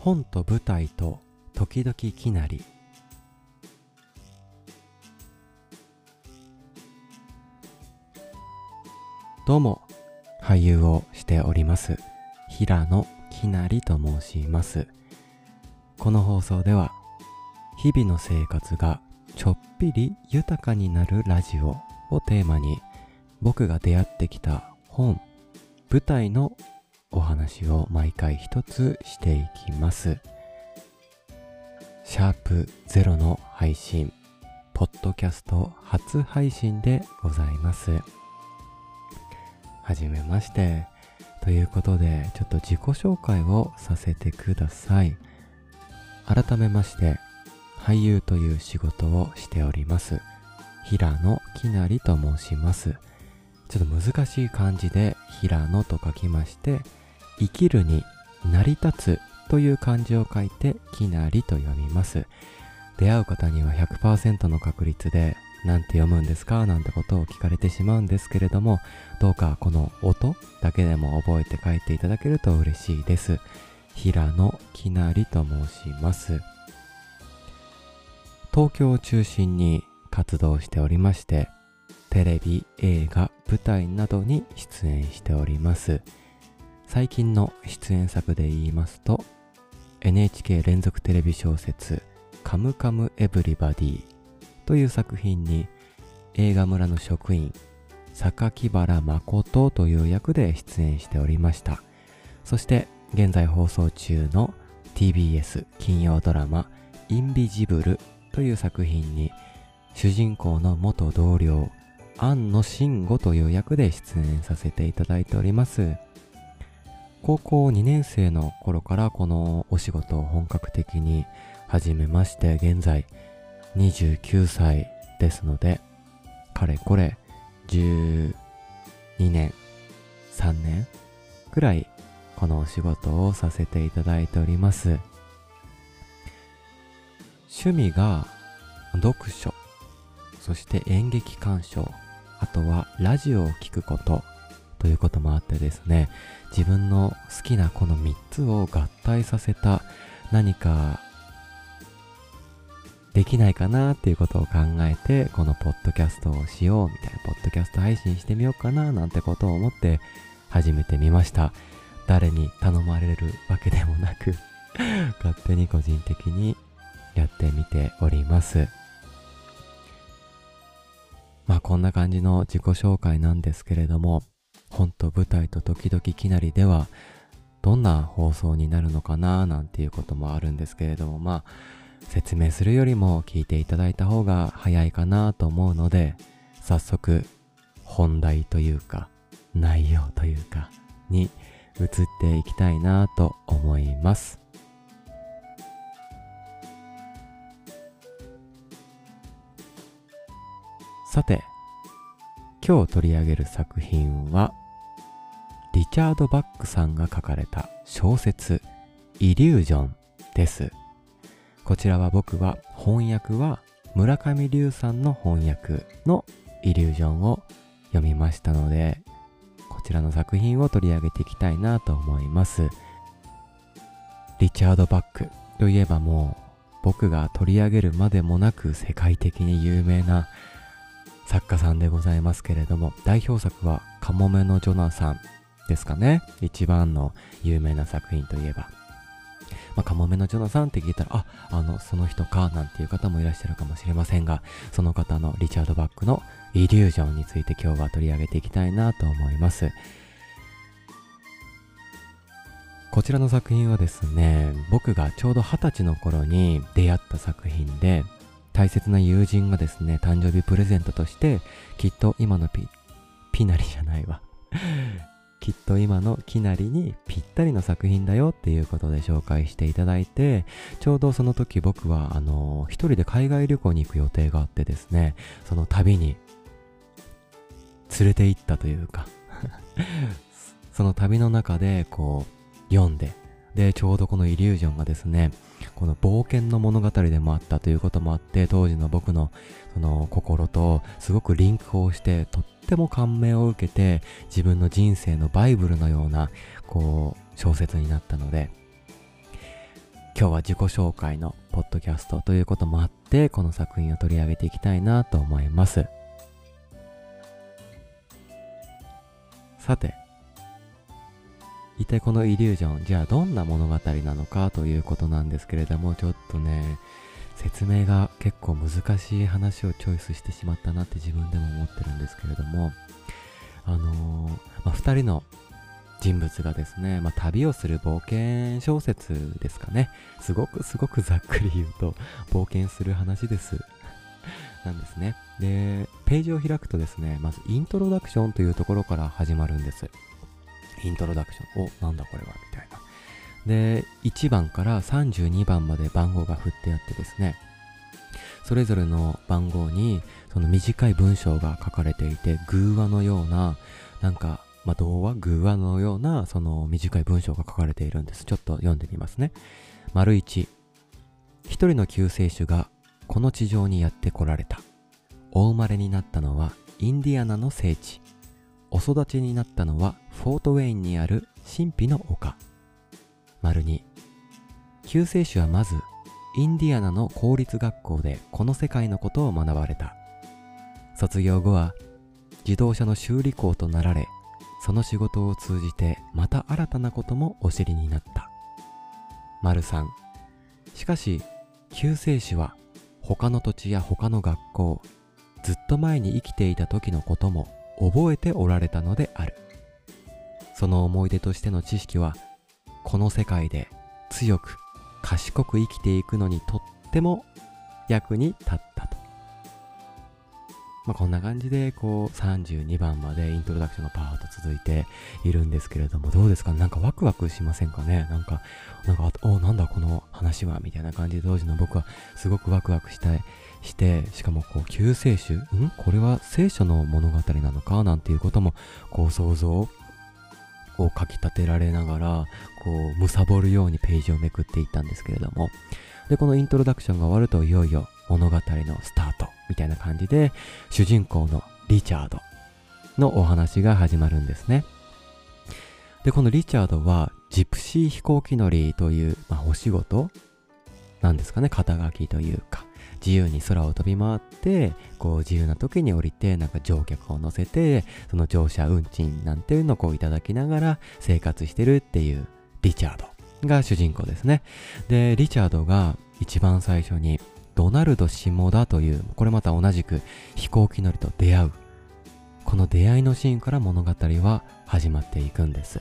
本と舞台と時々きなり。どうも俳優をしております。平野きなりと申します。この放送では日々の生活がちょっぴり豊かになるラジオをテーマに僕が出会ってきた本舞台のお話を毎回一つしていきます。シャープゼロの配信ポッドキャスト初配信でございます。はじめまして。ということでちょっと自己紹介をさせてください。改めまして俳優という仕事をしております。平野きなりと申します。ちょっと難しい漢字で平野と書きまして生きるに成り立つという漢字を書いてきなりと読みます。出会う方には100%の確率でなんて読むんですか？なんてことを聞かれてしまうんですけれどもどうかこの音だけでも覚えて書いていただけると嬉しいです。平野きなりと申します。東京を中心に活動しておりましてテレビ、映画、舞台などに出演しております。最近の出演作で言いますと NHK 連続テレビ小説「カムカムエヴリバディ」という作品に映画村の職員榊原誠という役で出演しておりました。そして現在放送中の TBS 金曜ドラマ「インビジブル」という作品に主人公の元同僚庵野慎吾という役で出演させていただいております。高校2年生の頃からこのお仕事を本格的に始めまして現在29歳ですのでかれこれ12年3年くらいこのお仕事をさせていただいております。趣味が読書そして演劇鑑賞。あとはラジオを聴くことということもあってですね自分の好きなこの3つを合体させた何かできないかなっていうことを考えてこのポッドキャストをしようみたいなポッドキャスト配信してみようかななんてことを思って始めてみました。誰に頼まれるわけでもなく 勝手に個人的にやってみております。まあこんな感じの自己紹介なんですけれども本と舞台と時々きなりではどんな放送になるのかななんていうこともあるんですけれどもまあ説明するよりも聞いていただいた方が早いかなと思うので早速本題というか内容というかに移っていきたいなと思います。さて今日取り上げる作品はリチャード・バックさんが書かれた小説イリュージョンです。こちらは僕は翻訳は村上龍さんの翻訳のイリュージョンを読みましたのでこちらの作品を取り上げていきたいなと思います。リチャード・バックといえばもう僕が取り上げるまでもなく世界的に有名な作家さんでございますけれども代表作はカモメのジョナサンですかね一番の有名な作品といえばまあ、カモメのジョナサンって聞いたら、あ、あの、その人か、なんていう方もいらっしゃるかもしれませんが、その方のリチャード・バックのイリュージョンについて今日は取り上げていきたいなと思います。こちらの作品はですね、僕がちょうど二十歳の頃に出会った作品で、大切な友人がですね、誕生日プレゼントとして、きっと今のピ、ピナリじゃないわ。きっと今のきなりにぴったりの作品だよっていうことで紹介していただいて、ちょうどその時僕はあの、一人で海外旅行に行く予定があってですね、その旅に連れて行ったというか その旅の中でこう読んで、で、ちょうどこのイリュージョンがですね、この冒険の物語でもあったということもあって、当時の僕のその心とすごくリンクをして、とっても感銘を受けて、自分の人生のバイブルのような、こう、小説になったので、今日は自己紹介のポッドキャストということもあってこの作品を取り上げていきたいなと思います。さて一体このイリュージョンじゃあどんな物語なのかということなんですけれどもちょっとね説明が結構難しい話をチョイスしてしまったなって自分でも思ってるんですけれどもあのー、まあ、2人の人物がですね、まあ、旅をする冒険小説ですかね。すごくすごくざっくり言うと、冒険する話です。なんですね。で、ページを開くとですね、まずイントロダクションというところから始まるんです。イントロダクション。お、なんだこれはみたいな。で、1番から32番まで番号が振ってあってですね、それぞれの番号にその短い文章が書かれていて、偶話のような、なんかまあ、童話、偶話のような、その短い文章が書かれているんです。ちょっと読んでみますね。丸一。一人の救世主がこの地上にやって来られた。お生まれになったのはインディアナの聖地。お育ちになったのはフォートウェインにある神秘の丘。丸二。救世主はまずインディアナの公立学校でこの世界のことを学ばれた。卒業後は自動車の修理工となられその仕事を通じてまた新たなこともお知りになった。丸3しかし救世主は他の土地や他の学校ずっと前に生きていた時のことも覚えておられたのである。その思い出としての知識はこの世界で強く賢く生きていくのにとっても役に立ったと。まあ、こんな感じで、こう、32番までイントロダクションがパーッと続いているんですけれども、どうですか？なんかワクワクしませんかね？なんか、なんか、おなんだこの話はみたいな感じで当時の僕はすごくワクワクしたい、して、しかもこう、救世主？ん？これは聖書の物語なのか？なんていうことも、こう、想像をかき立てられながら、こう、貪るようにページをめくっていったんですけれども、で、このイントロダクションが終わるといよいよ物語のスタート。みたいな感じで、主人公のリチャードのお話が始まるんですね。で、このリチャードは、ジプシー飛行機乗りという、まあ、お仕事なんですかね、肩書きというか、自由に空を飛び回って、こう自由な時に降りて、なんか乗客を乗せて、その乗車運賃なんていうのをこういただきながら生活してるっていうリチャードが主人公ですね。で、リチャードが一番最初にドナルド下田という、これまた同じく飛行機乗りと出会う。この出会いのシーンから物語は始まっていくんです。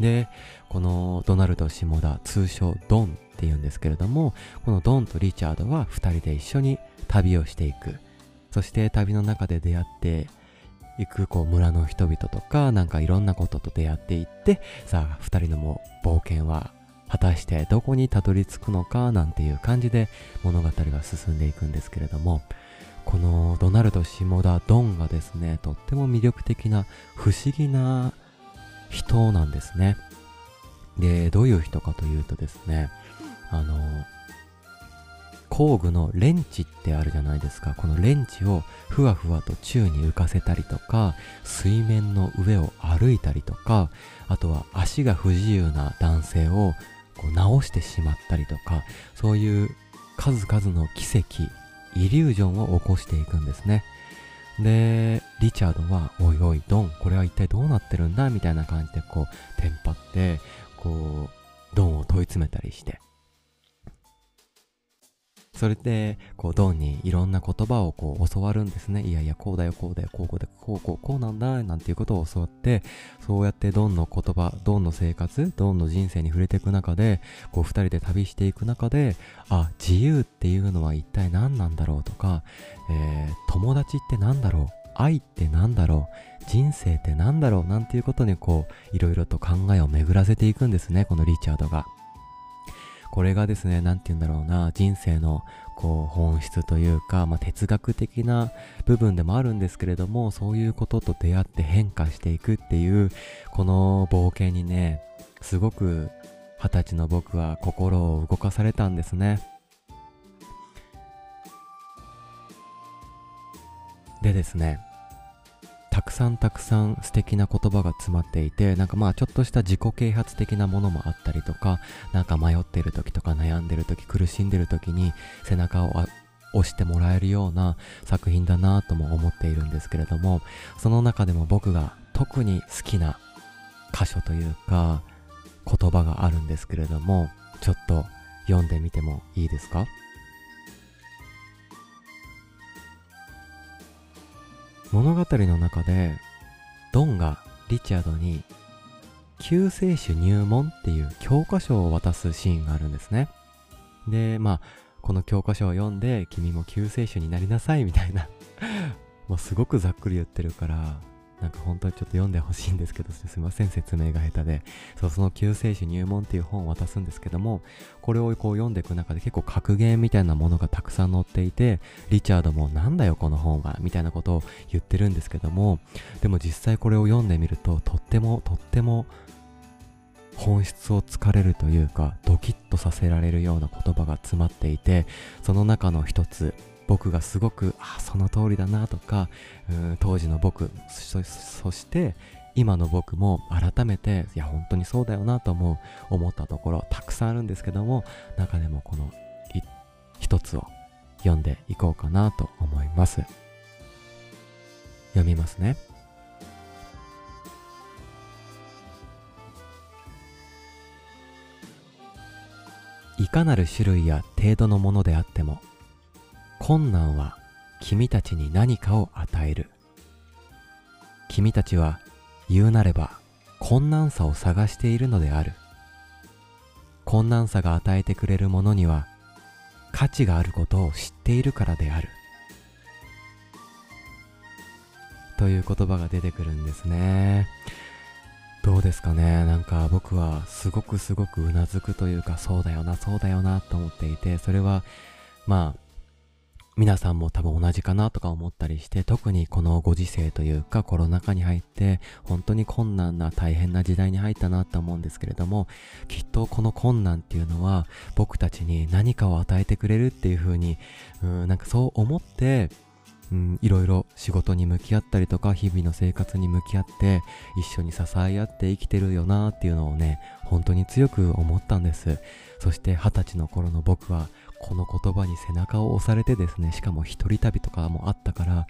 で、このドナルド下田、通称ドンって言うんですけれども、このドンとリチャードは二人で一緒に旅をしていく。そして旅の中で出会っていくこう村の人々とか、なんかいろんなことと出会っていって、さあ二人のも冒険は果たしてどこにたどり着くのかなんていう感じで物語が進んでいくんですけれどもこのドナルド下田ドンがですねとっても魅力的な不思議な人なんですね。でどういう人かというとですねあの工具のレンチってあるじゃないですか。このレンチをふわふわと宙に浮かせたりとか水面の上を歩いたりとかあとは足が不自由な男性をこう直してしまったりとか、そういう数々の奇跡、イリュージョンを起こしていくんですね。で、リチャードは、おいおい、ドン、これは一体どうなってるんだみたいな感じで、こう、テンパって、こう、ドンを問い詰めたりして、それで、こう、ドンにいろんな言葉をこう教わるんですね。いやいや、こうだよ、こうだよ、こうこうだよ、こうこう、こうなんだ、なんていうことを教わって、そうやってドンの言葉、ドンの生活、ドンの人生に触れていく中で、こう、二人で旅していく中で、あ、自由っていうのは一体何なんだろうとか、えー、友達って何だろう愛って何だろう人生って何だろうなんていうことにこう、いろいろと考えを巡らせていくんですね、このリチャードが。これがですね、なんて言うんだろうな、人生のこう本質というか、まあ、哲学的な部分でもあるんですけれども、そういうことと出会って変化していくっていう、この冒険にね、すごく二十歳の僕は心を動かされたんですね。旅たくさんたくさん素敵な言葉が詰まっていてなんかまあちょっとした自己啓発的なものもあったりとかなんか迷ってる時とか悩んでる時苦しんでる時に背中を押してもらえるような作品だなとも思っているんですけれどもその中でも僕が特に好きな箇所というか言葉があるんですけれどもちょっと読んでみてもいいですか？物語の中でドンがリチャードに救世主入門っていう教科書を渡すシーンがあるんですね。で、まあ、この教科書を読んで君も救世主になりなさいみたいな もうすごくざっくり言ってるからなんか本当にちょっと読んでほしいんですけど、すいません、説明が下手で。そう、その救世主入門っていう本を渡すんですけども、これをこう読んでいく中で結構格言みたいなものがたくさん載っていて、リチャードもなんだよこの本は、みたいなことを言ってるんですけども、でも実際これを読んでみると、とってもとっても本質をつかれるというか、ドキッとさせられるような言葉が詰まっていて、その中の一つ、僕がすごくあその通りだなとかうん当時の僕そして今の僕も改めていや本当にそうだよなと思う思ったところたくさんあるんですけども中でもこの一つを読んでいこうかなと思います。読みますね。いかなる種類や程度のものであっても困難は君たちに何かを与える。君たちは言うなれば困難さを探しているのである。困難さが与えてくれるものには価値があることを知っているからである。という言葉が出てくるんですね。どうですかね？なんか僕はすごくすごくうなずくというかそうだよなそうだよなと思っていてそれはまあ皆さんも多分同じかなとか思ったりして、特にこのご時世というかコロナ禍に入って、本当に困難な大変な時代に入ったなと思うんですけれども、きっとこの困難っていうのは僕たちに何かを与えてくれるっていう風に、うん、なんかそう思って、うん、いろいろ仕事に向き合ったりとか、日々の生活に向き合って、一緒に支え合って生きてるよなっていうのをね、本当に強く思ったんです。そして二十歳の頃の僕は、この言葉に背中を押されてですね、しかも一人旅とかもあったから、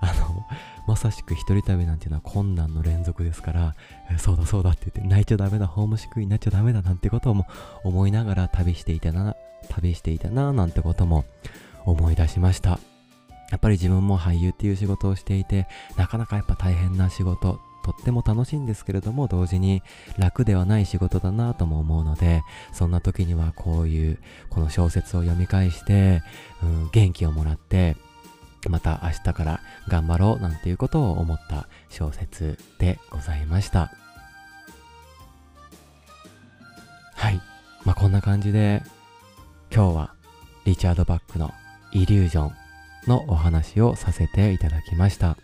あの、まさしく一人旅なんていうのは困難の連続ですから、そうだそうだって言って泣いちゃダメだ、ホームシックになっちゃダメだなんてことも思いながら旅していたな、旅していたな、なんてことも思い出しました。やっぱり自分も俳優っていう仕事をしていて、なかなかやっぱ大変な仕事とっても楽しいんですけれども同時に楽ではない仕事だなとも思うのでそんな時にはこういうこの小説を読み返して、うん、元気をもらってまた明日から頑張ろうなんていうことを思った小説でございましたはいまあこんな感じで今日はリチャード・バックのイリュージョンのお話をさせていただきました。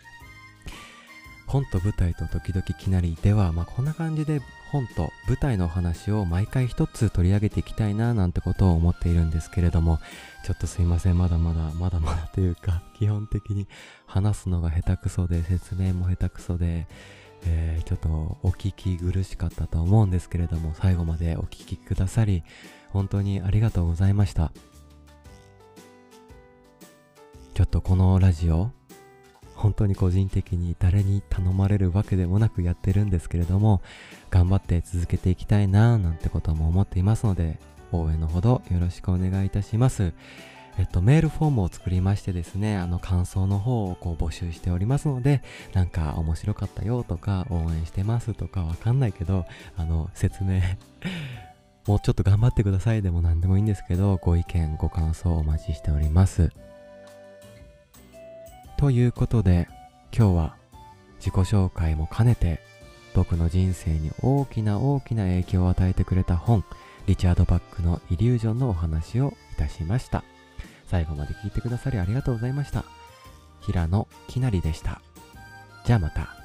本と舞台と時々きなりでは、まあ、こんな感じで本と舞台のお話を毎回一つ取り上げていきたいななんてことを思っているんですけれども、ちょっとすいません、まだまだ、まだまだというか、基本的に話すのが下手くそで、説明も下手くそで、えー、ちょっとお聞き苦しかったと思うんですけれども、最後までお聞きくださり、本当にありがとうございました。ちょっとこのラジオ、本当に個人的に誰に頼まれるわけでもなくやってるんですけれども、頑張って続けていきたいななんてことも思っていますので、応援のほどよろしくお願いいたします。えっと、メールフォームを作りましてですね、あの、感想の方をこう募集しておりますので、なんか面白かったよとか、応援してますとかわかんないけど、あの、説明 もうちょっと頑張ってくださいでも何でもいいんですけど、ご意見、ご感想お待ちしております。ということで今日は自己紹介も兼ねて僕の人生に大きな大きな影響を与えてくれた本リチャード・バックのイリュージョンのお話をいたしました。最後まで聞いてくださりありがとうございました。平野きなりでした。じゃあまた。